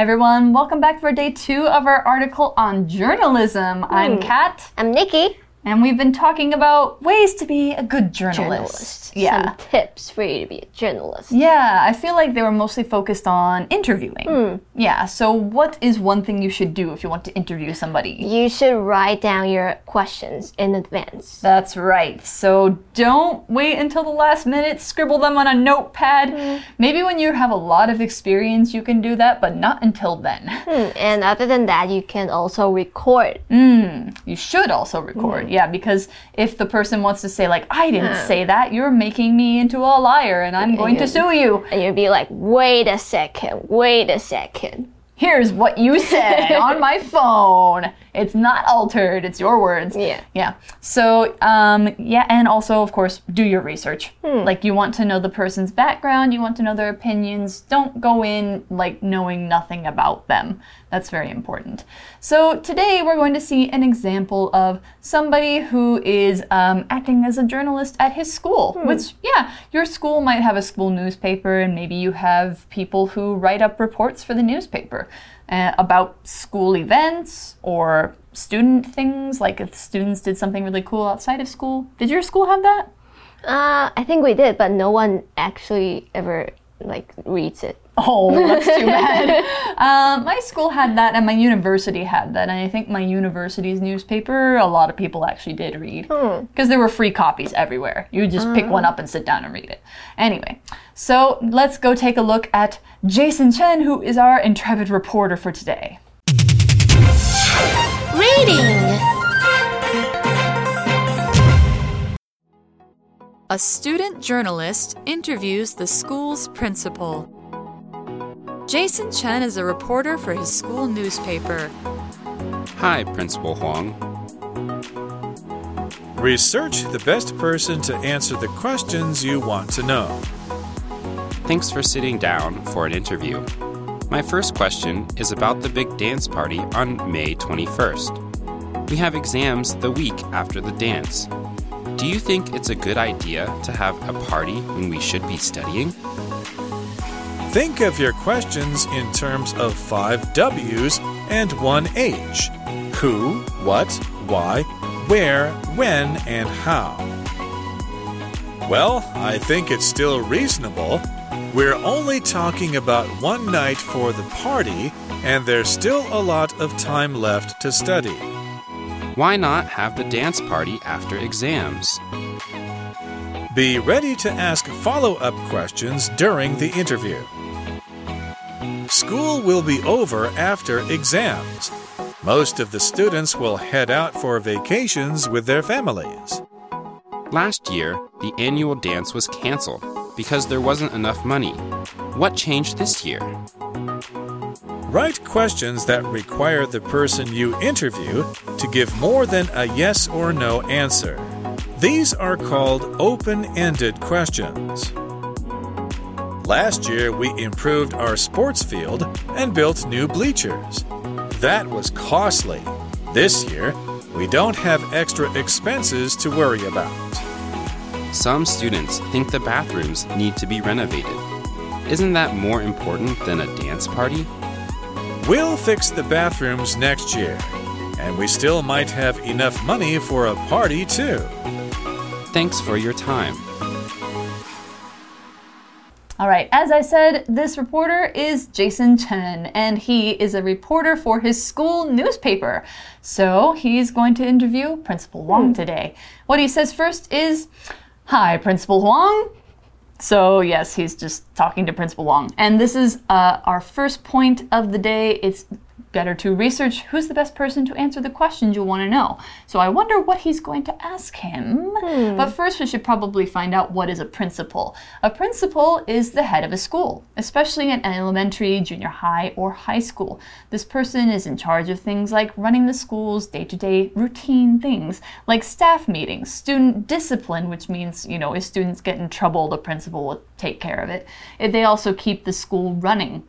Hi, everyone. Welcome back for day two of our article on journalism. I'm hmm. Kat, I'm Nikki. And we've been talking about ways to be a good journalist. Journalist. Yeah. Some tips for you to be a journalist. Yeah, I feel like they were mostly focused on interviewing. Hmm. Yeah, so what is one thing you should do if you want to interview somebody? You should write down your questions in advance. That's right. So don't wait until the last minute, scribble them on a notepad. Hmm. Maybe when you have a lot of experience, you can do that, but not until then. Hmm, And other than that, you can also record. Hmm, you should also record, yeah, because if the person wants to say, like, I didn't say that, you're making me into a liar and I'm going to sue you. And you'd be like, wait a second, wait a second. Here's what you said on my phone. It's not altered, it's your words. Yeah. Yeah. So, um, yeah, and also, of course, do your research. Like, you want to know the person's background, you want to know their opinions. Don't go in, like, knowing nothing about them. That's very important. So, today we're going to see an example of somebody who is um, acting as a journalist at his school, which, yeah, your school might have a school newspaper, and maybe you have people who write up reports for the newspaper uh, about school events or student things, like if students did something really cool outside of school. Did your school have that? Uh, I think we did, but no one actually ever like reads it. Oh, that's too bad. um, my school had that, and my university had that. And I think my university's newspaper, a lot of people actually did read because there were free copies everywhere. You would just pick one up and sit down and read it. Anyway, so let's go take a look at Jason Chen, who is our intrepid reporter for today. Reading! A student journalist interviews the school's principal. Jason Chen is a reporter for his school newspaper. Hi, Principal Huang. Research the best person to answer the questions you want to know. Thanks for sitting down for an interview. My first question is about the big dance party on May 21st. We have exams the week after the dance. Do you think it's a good idea to have a party when we should be studying? Think of your questions in terms of five W's and one H who, what, why, where, when, and how. Well, I think it's still reasonable. We're only talking about one night for the party, and there's still a lot of time left to study. Why not have the dance party after exams? Be ready to ask follow up questions during the interview. School will be over after exams. Most of the students will head out for vacations with their families. Last year, the annual dance was canceled because there wasn't enough money. What changed this year? Write questions that require the person you interview to give more than a yes or no answer. These are called open ended questions. Last year, we improved our sports field and built new bleachers. That was costly. This year, we don't have extra expenses to worry about. Some students think the bathrooms need to be renovated. Isn't that more important than a dance party? We'll fix the bathrooms next year, and we still might have enough money for a party too. Thanks for your time. All right, as I said, this reporter is Jason Chen, and he is a reporter for his school newspaper. So he's going to interview Principal Huang today. What he says first is Hi, Principal Huang. So, yes, he's just talking to Principal Huang. And this is uh, our first point of the day. It's better to research who's the best person to answer the questions you want to know. So I wonder what he's going to ask him. Hmm. But first, we should probably find out what is a principal. A principal is the head of a school, especially in elementary, junior high, or high school. This person is in charge of things like running the school's day to day routine things, like staff meetings, student discipline, which means, you know, if students get in trouble, the principal will take care of it. They also keep the school running.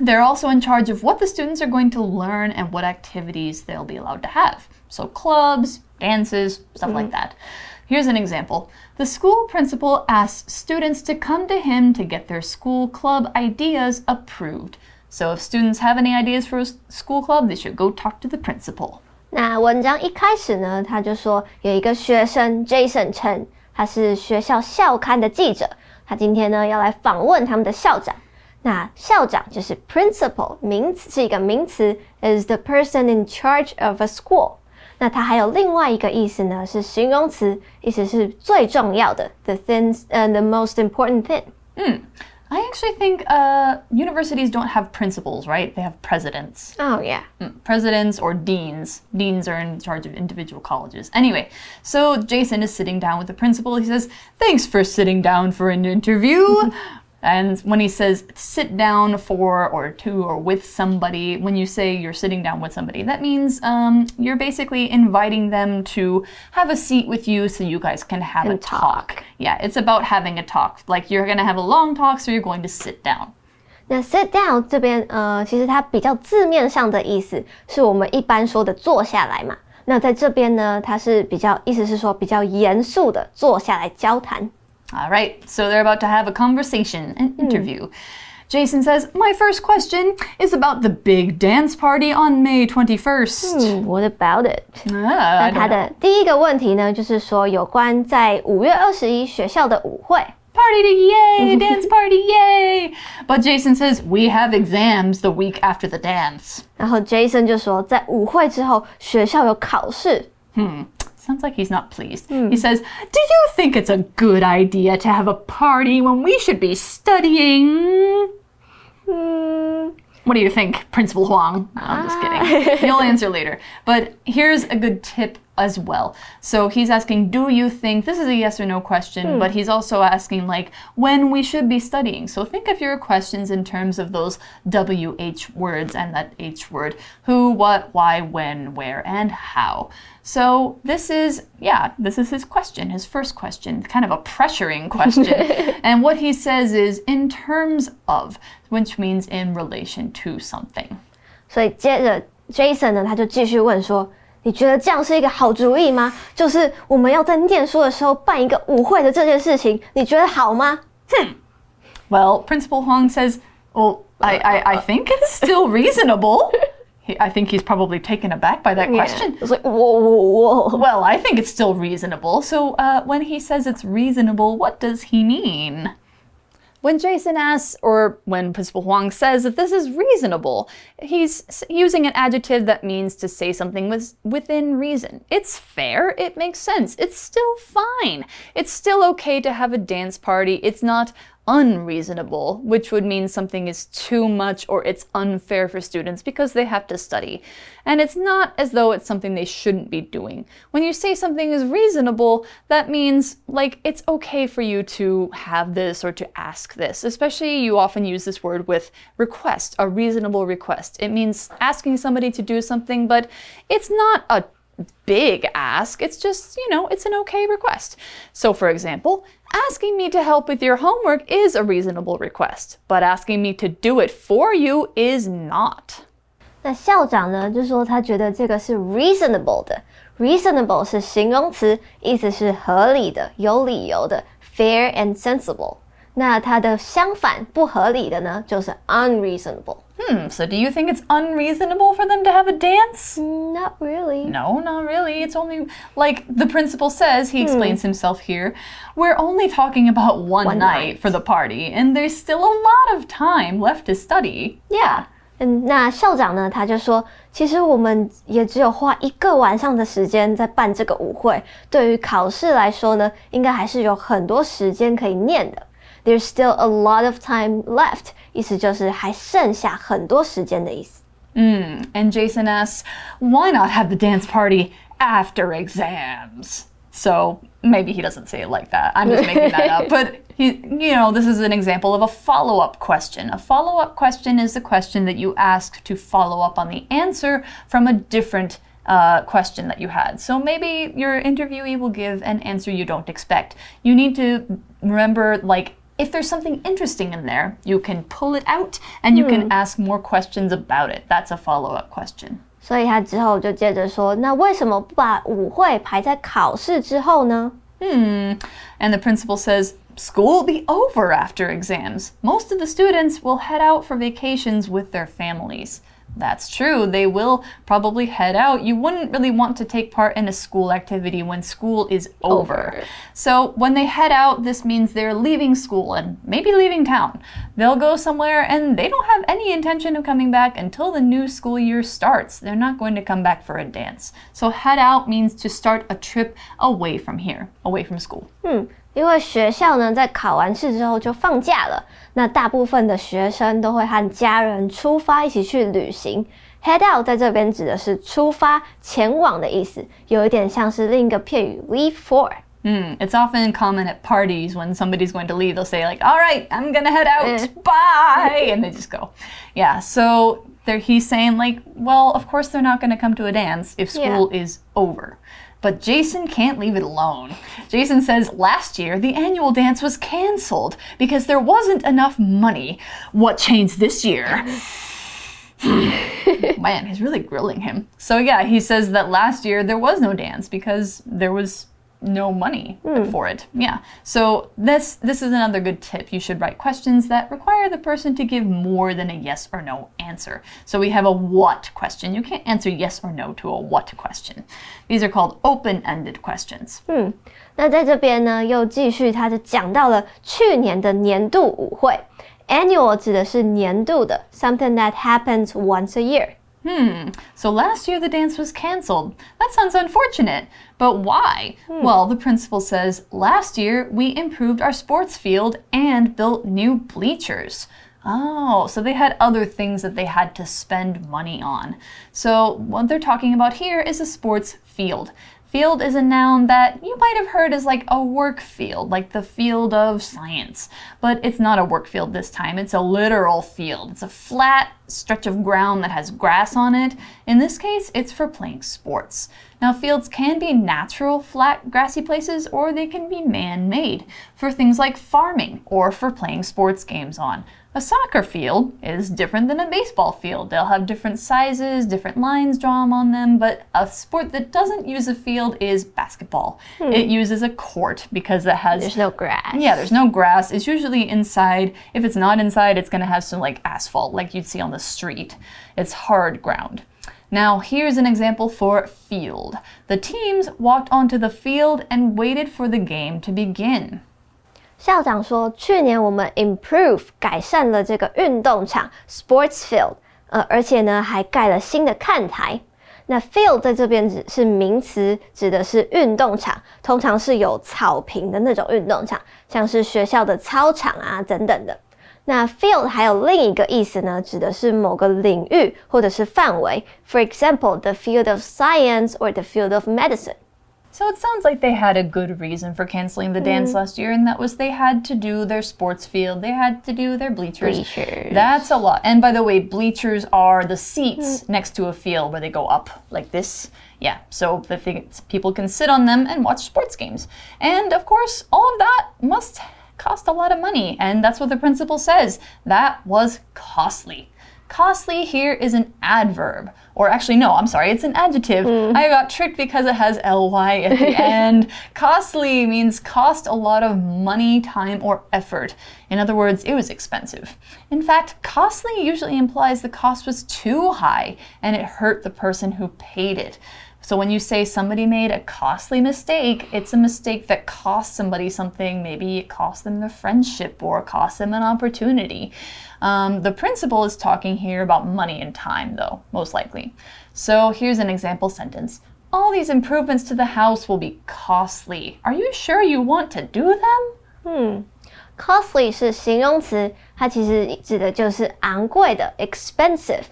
They're also in charge of what the students are going to learn and what activities they'll be allowed to have. So, clubs, dances, stuff like that. Here's an example. The school principal asks students to come to him to get their school club ideas approved. So if students have any ideas for a school club, they should go talk to the principal. 那文章一开始呢，他就说有一个学生 Jason Chen，他是学校校刊的记者，他今天呢要来访问他们的校长。 那校长就是 principal，名词是一个名词，is the person in charge of a school。那它还有另外一个意思呢，是形容词，意思是最重要的，the things and the most important thing。嗯。I actually think uh, universities don't have principals, right? They have presidents. Oh, yeah. Mm, presidents or deans. Deans are in charge of individual colleges. Anyway, so Jason is sitting down with the principal. He says, Thanks for sitting down for an interview. And when he says sit down for or to or with somebody, when you say you're sitting down with somebody, that means um, you're basically inviting them to have a seat with you so you guys can have and a talk. talk. Yeah, it's about having a talk. Like you're going to have a long talk, so you're going to sit down. 那 sit down 这边，呃，其实它比较字面上的意思是我们一般说的坐下来嘛。那在这边呢，它是比较意思是说比较严肃的坐下来交谈。 all right, so they're about to have a conversation, an interview. Jason says, My first question is about the big dance party on May 21st. Hmm, what about it? Ah, 那他的第一个问题呢，就是说有关在五月二十一学校的舞会。Party yay, dance party yay! But Jason says we have exams the week after the dance. 然后 Jason 就说，在舞会之后学校有考试。Hmm. Sounds like he's not pleased. He hmm. says, Do you think it's a good idea to have a party when we should be studying? Hmm. What do you think, Principal Huang? No, I'm just kidding. Ah. You'll answer later. But here's a good tip as well. So he's asking, Do you think this is a yes or no question, hmm. but he's also asking, like, when we should be studying. So think of your questions in terms of those WH words and that H word who, what, why, when, where, and how. So this is, yeah, this is his question, his first question, kind of a pressuring question. and what he says is in terms of, which means in relation to something. 所以接着 Jason 呢，他就继续问说：“你觉得这样是一个好主意吗？就是我们要在念书的时候办一个舞会的这件事情，你觉得好吗？” Well, Principal Huang says, well, I, I, I think it's still reasonable. He, I think he's probably taken aback by that question. Yeah. It's like whoa, whoa, whoa. Well, I think it's still reasonable. So, uh, when he says it's reasonable, what does he mean? When Jason asks, or when Principal Huang says that this is reasonable, he's using an adjective that means to say something was within reason. It's fair, it makes sense, it's still fine. It's still okay to have a dance party. It's not unreasonable, which would mean something is too much or it's unfair for students because they have to study. And it's not as though it's something they shouldn't be doing. When you say something is reasonable, that means like it's okay for you to have this or to ask this. Especially you often use this word with request, a reasonable request. It means asking somebody to do something, but it's not a big ask. It's just, you know, it's an okay request. So, for example, asking me to help with your homework is a reasonable request, but asking me to do it for you is not. 那校长呢，就说他觉得这个是 reasonable 的，reasonable 是形容词，意思是合理的、有理由的，fair and sensible。 那它的相反，不合理的呢，就是 unreasonable。 Hmm, so do you think it's unreasonable for them to have a dance? Not really. No, not really. It's only like the principal says, he explains himself here. We're only talking about one, One night, night. for the party, and there's still a lot of time left to study. Yeah. 嗯，那校长呢，他就说，其实我们也只有花一个晚上的时间在办这个舞会，对于考试来说呢，应该还是有很多时间可以念的。 There's still a lot of time left，意思就是还剩下很多时间的意思。 Mm, and Jason asks, why not have the dance party after exams? So maybe he doesn't say it like that. I'm just making that up. But he, you know, this is an example of a follow-up question. A follow-up question is the question that you ask to follow up on the answer from a different uh, question that you had. So maybe your interviewee will give an answer you don't expect. You need to remember, like, if there's something interesting in there, you can pull it out and you can ask more questions about it. That's a follow-up question. 所以他之后就接着说，那为什么不把舞会排在考试之后呢？ Hmm. And the principal says, school will be over after exams. Most of the students will head out for vacations with their families. That's true. They will probably head out. You wouldn't really want to take part in a school activity when school is over. Over. So, when they head out, this means they're leaving school and maybe leaving town. They'll go somewhere and they don't have any intention of coming back until the new school year starts. They're not going to come back for a dance. So, head out means to start a trip away from here, away from school. 嗯，因为学校呢在考完试之后就放假了，那大部分的学生都会和家人出发一起去旅行。Head out 在这边指的是出发、前往的意思，有一点像是另一个片语 leave for。 Mm, it's often common at parties when somebody's going to leave, they'll say, like, all right, I'm gonna head out, bye, and they just go. Yeah, so there he's saying, like, well, of course they're not gonna come to a dance if school is over. But Jason can't leave it alone. Jason says last year the annual dance was canceled because there wasn't enough money. What changed this year? Man, he's really grilling him. So, yeah, he says that last year there was no dance because there was no money for it. Yeah. So this this is another good tip. You should write questions that require the person to give more than a yes or no answer. So we have a what question. You can't answer yes or no to a what question. These are called open-ended questions. 那在这边呢，又继续，他就讲到了去年的年度舞会。Annual 指的是年度的，something that happens once a year。 Hmm. So last year the dance was canceled. That sounds unfortunate. But why? Well, the principal says last year we improved our sports field and built new bleachers. Oh, so they had other things that they had to spend money on. So what they're talking about here is a sports field. Field is a noun that you might have heard as like a work field, like the field of science. But it's not a work field this time, it's a literal field. It's a flat stretch of ground that has grass on it. In this case, it's for playing sports. Now, fields can be natural, flat, grassy places, or they can be man made for things like farming or for playing sports games on. A soccer field is different than a baseball field. They'll have different sizes, different lines drawn on them, but a sport that doesn't use a field is basketball. Hmm. It uses a court because it has There's no grass. yeah, there's no grass. It's usually inside. If it's not inside, it's going to have some like asphalt like you'd see on the street. It's hard ground. Now, here's an example for field. The teams walked onto the field and waited for the game to begin. 校长说，去年我们 improve 改善了这个运动场 sports field，呃，而且呢还盖了新的看台。那 field 在这边指是名词，指的是运动场，通常是有草坪的那种运动场，像是学校的操场啊等等的。那 field 还有另一个意思呢，指的是某个领域或者是范围。For example, the field of science or the field of medicine. So it sounds like they had a good reason for canceling the dance last year, and that was they had to do their sports field, they had to do their bleachers. Bleachers. That's a lot. And by the way, bleachers are the seats next to a field where they go up like this. Yeah, so that they, people can sit on them and watch sports games. And of course, all of that must cost a lot of money, and that's what the principal says. That was costly. Costly here is an adverb. Or actually, no, I'm sorry, it's an adjective. Mm. I got tricked because it has ly at the end. Costly means cost a lot of money, time, or effort. In other words, it was expensive. In fact, costly usually implies the cost was too high and it hurt the person who paid it. So when you say somebody made a costly mistake, it's a mistake that cost somebody something. Maybe it cost them their friendship or cost them an opportunity. Um, the principal is talking here about money and time, though, most likely. So here's an example sentence. All these improvements to the house will be costly. Are you sure you want to do them? Costly 是形容词，它其实指的就是昂贵的 expensive。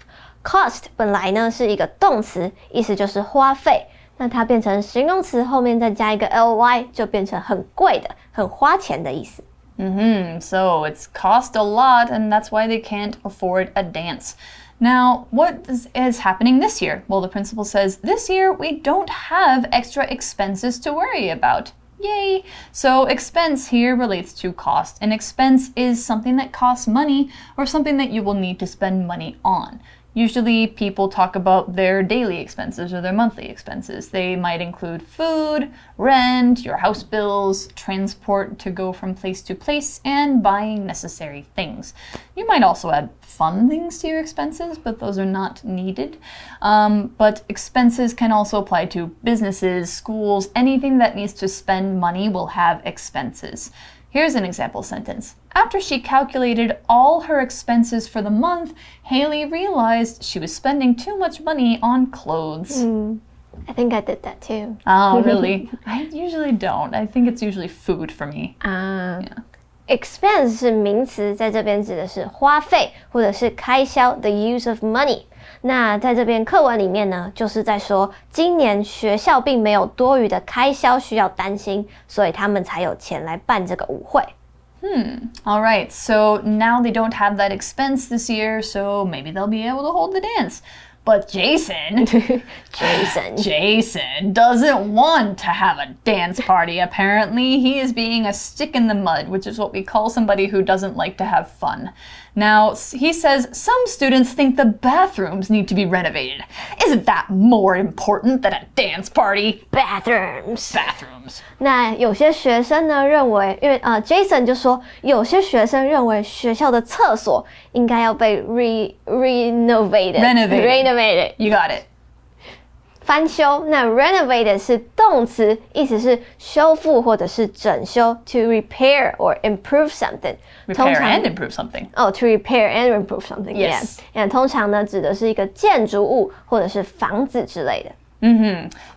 Cost 本来呢是一个动词，意思就是花费。那它变成形容词后面再加一个 ly，就变成很贵的、很花钱的意思。 hmm So it's cost a lot, and that's why they can't afford a dance. Now, what is, is happening this year? Well, the principal says this year we don't have extra expenses to worry about. Yay! So, expense here relates to cost. An expense is something that costs money or something that you will need to spend money on. Usually, people talk about their daily expenses or their monthly expenses. They might include food, rent, your house bills, transport to go from place to place, and buying necessary things. You might also add fun things to your expenses, but those are not needed. Um, but expenses can also apply to businesses, schools, anything that needs to spend money will have expenses. Here's an example sentence. After she calculated all her expenses for the month, Haley realized she was spending too much money on clothes. Hmm. I think I did that too. Oh, really? I usually don't. I think it's usually food for me. Ah. 啊、expense 是名词，在这边指的是花费或者是开销，the use of money。那在这边课文里面呢，就是在说，今年学校并没有多余的开销需要担心，所以他们才有钱来办这个舞会。 All right, so now they don't have that expense this year, so maybe they'll be able to hold the dance. But Jason, Jason，Jason doesn't want to have a dance party, apparently. He is being a stick in the mud, which is what we call somebody who doesn't like to have fun. Now, s- he says some students think the bathrooms need to be renovated. Isn't that more important than a dance party? bathrooms。 Bathrooms. 那有些学生呢认为，因为呃，Jason 就说，有些学生认为学校的厕所应该要被 re renovated Renovated renovated ，You got it. 翻修。那 renovated 是动词，意思是修复或者是整修，to repair or improve something。通 Repair 常 and improve something. 哦、t o repair and improve something。 Yes. Yeah. 那通常呢指的是一个建筑物或者是房子之类的。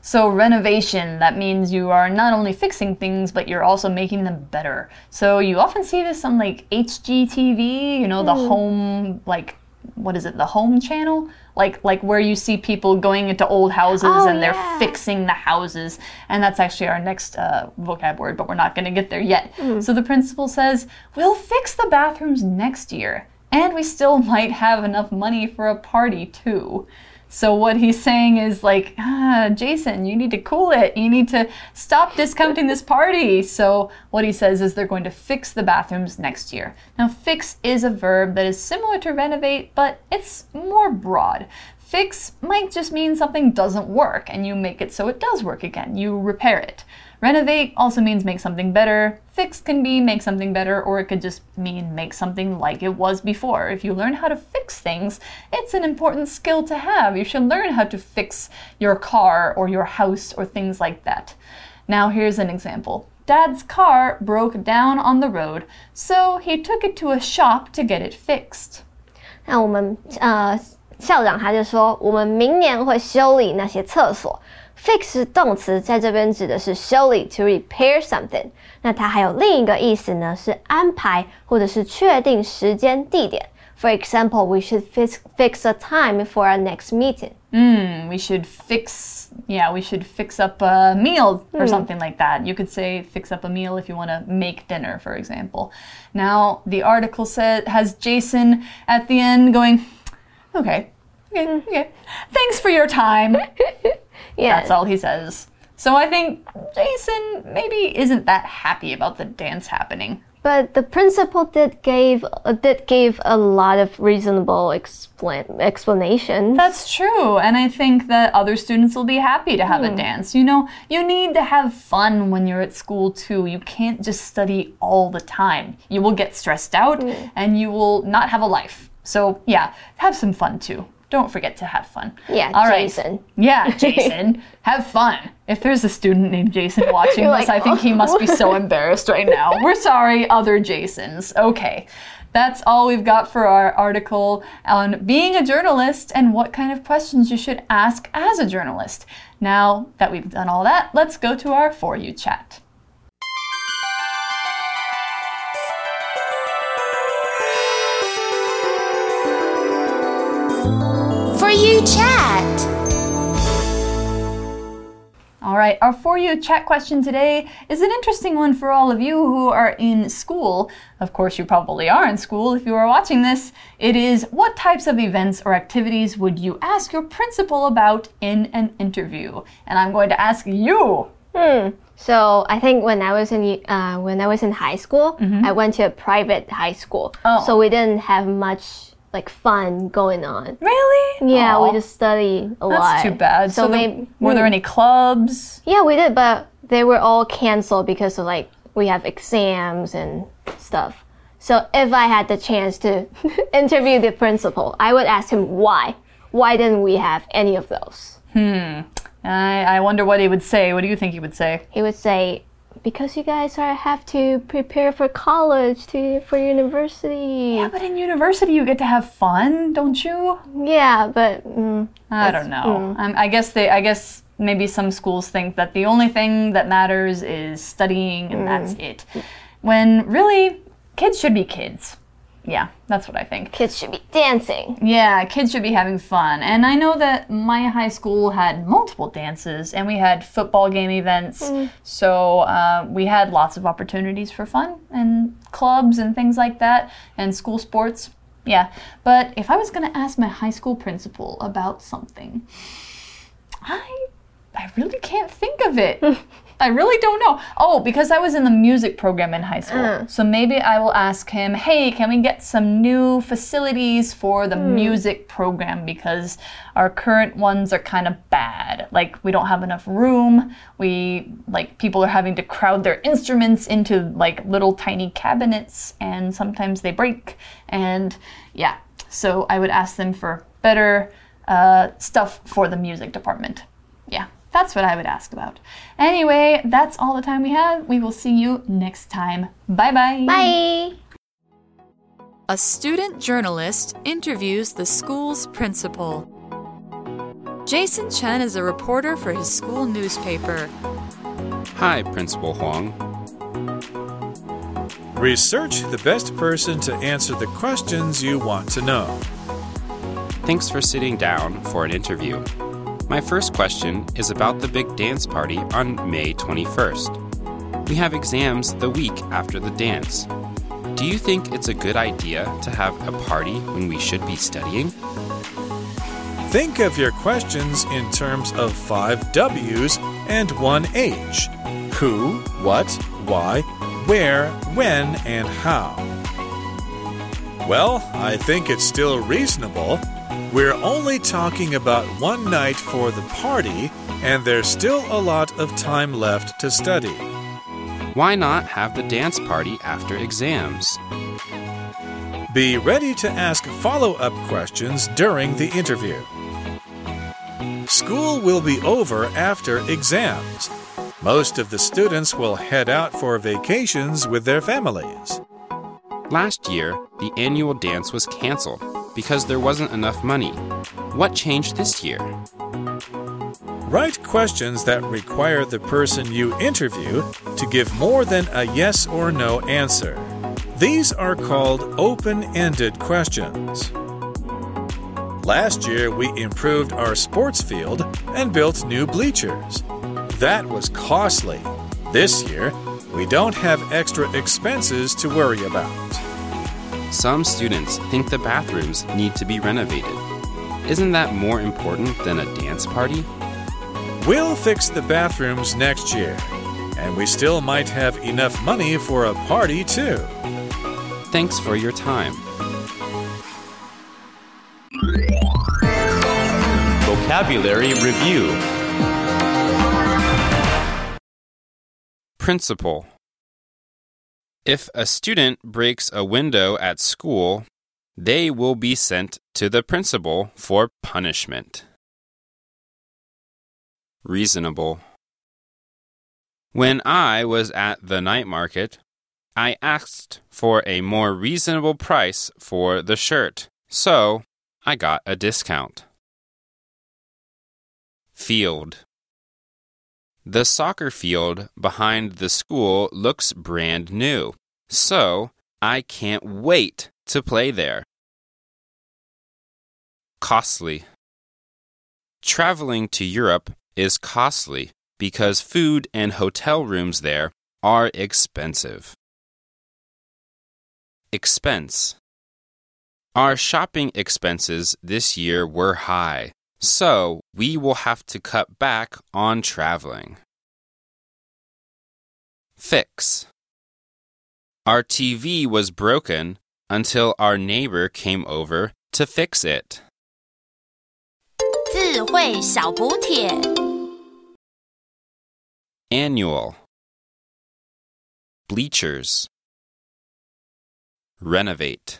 So, renovation, that means you are not only fixing things, but you're also making them better. So, you often see this on like HGTV, you know, the home, like, what is it, the home channel? Like, like where you see people going into old houses Oh, and they're yeah. fixing the houses. And that's actually our next uh, vocab word, but we're not going to get there yet. So, the principal says, We'll fix the bathrooms next year. And we still might have enough money for a party, too. So what he's saying is like, ah, Jason, you need to cool it. You need to stop discounting this party. So what he says is they're going to fix the bathrooms next year. Now, fix is a verb that is similar to renovate, but it's more broad. Fix might just mean something doesn't work and you make it so it does work again. You repair it. Renovate also means make something better. Fix can be make something better, or it could just mean make something like it was before. If you learn how to fix things, it's an important skill to have. You should learn how to fix your car or your house or things like that. Now, here's an example. Dad's car broke down on the road, so he took it to a shop to get it fixed. 那我们呃 校长他就说，我们明年会修理那些厕所。Fix 是动词，在这边指的是修理，to repair something。那它还有另一个意思呢，是安排或者是确定时间地点。For example, we should fix fix a time for our next meeting. Hmm, we should fix, yeah, we should fix up a meal or something like that. You could say fix up a meal if you want to make dinner, for example. Now, the article said has Jason at the end going, okay, okay, mm. okay. Thanks for your time. Yeah. That's all he says. So I think Jason maybe isn't that happy about the dance happening. But the principal did gave uh, did give a lot of reasonable explain explanations. That's true, and I think that other students will be happy to have a hmm. dance. You know, you need to have fun when you're at school too. You can't just study all the time. You will get stressed out hmm. and you will not have a life. So, yeah, have some fun too. Don't forget to have fun. Yeah, All right. Jason. Yeah, Jason, have fun. If there's a student named Jason watching You're this, like, I think he oh. must be "Oh." so embarrassed right now. We're sorry, other Jasons. Okay. That's all we've got for our article on being a journalist and what kind of questions you should ask as a journalist. Now that we've done all that, let's go to our For You chat. All right, our For You chat question today is an interesting one for all of you who are in school. Of course, you probably are in school if you are watching this. It is what types of events or activities would you ask your principal about in an interview? And I'm going to ask you. So I think when I was in uh, when I was in high school, I went to a private high school. Oh. So we didn't have much like fun going on. Really? Yeah, Aw, we just study a lot. That's too bad. So, there- maybe were there any clubs? Yeah, we did, but they were all canceled because of like we have exams and stuff. So if I had the chance to interview the principal, I would ask him why. Why didn't we have any of those? Hmm. I, I wonder what he would say. What do you think he would say? He would say, because you guys are have to prepare for college, to for university. Yeah, but in university you get to have fun, don't you? Yeah, but mm, I don't know. Um, I guess they. I guess maybe some schools think that the only thing that matters is studying, and that's it. When really, kids should be kids. Yeah, that's what I think. kids should be dancing. Yeah, kids should be having fun. And I know that my high school had multiple dances and we had football game events. So uh, we had lots of opportunities for fun and clubs and things like that and school sports. Yeah. But if I was going to ask my high school principal about something, I, I really can't think of it. I really don't know. Oh, because I was in the music program in high school. So maybe I will ask him, hey, can we get some new facilities for the music program? Because our current ones are kind of bad. Like, we don't have enough room. We, like, people are having to crowd their instruments into, like, little tiny cabinets, and sometimes they break. And yeah, so I would ask them for better uh, stuff for the music department. Yeah, that's what I would ask about. Anyway, that's all the time we have. We will see you next time. Bye bye. Bye. A student journalist interviews the school's principal. Jason Chen is a reporter for his school newspaper. Hi, Principal Huang. Research the best person to answer the questions you want to know. Thanks for sitting down for an interview. My first question is about the big dance party on May 21st. We have exams the week after the dance. Do you think it's a good idea to have a party when we should be studying? Think of your questions in terms of five W's and one H who, what, why, where, when, and how. Well, I think it's still reasonable. We're only talking about one night for the party, and there's still a lot of time left to study. Why not have the dance party after exams? Be ready to ask follow up questions during the interview. School will be over after exams. Most of the students will head out for vacations with their families. Last year, the annual dance was canceled because there wasn't enough money. What changed this year? Write questions that require the person you interview to give more than a yes or no answer. These are called open ended questions. Last year, we improved our sports field and built new bleachers. That was costly. This year, we don't have extra expenses to worry about. Some students think the bathrooms need to be renovated. Isn't that more important than a dance party? We'll fix the bathrooms next year, and we still might have enough money for a party too. Thanks for your time. Vocabulary Review Principal. If a student breaks a window at school, they will be sent to the principal for punishment. Reasonable. When I was at the night market, I asked for a more reasonable price for the shirt, so I got a discount. Field. The soccer field behind the school looks brand new, so I can't wait to play there. Costly. Traveling to Europe is costly because food and hotel rooms there are expensive. Expense. Our shopping expenses this year were high, so, we will have to cut back on traveling. Fix. Our TV was broken until our neighbor came over to fix it. Annual Bleachers Renovate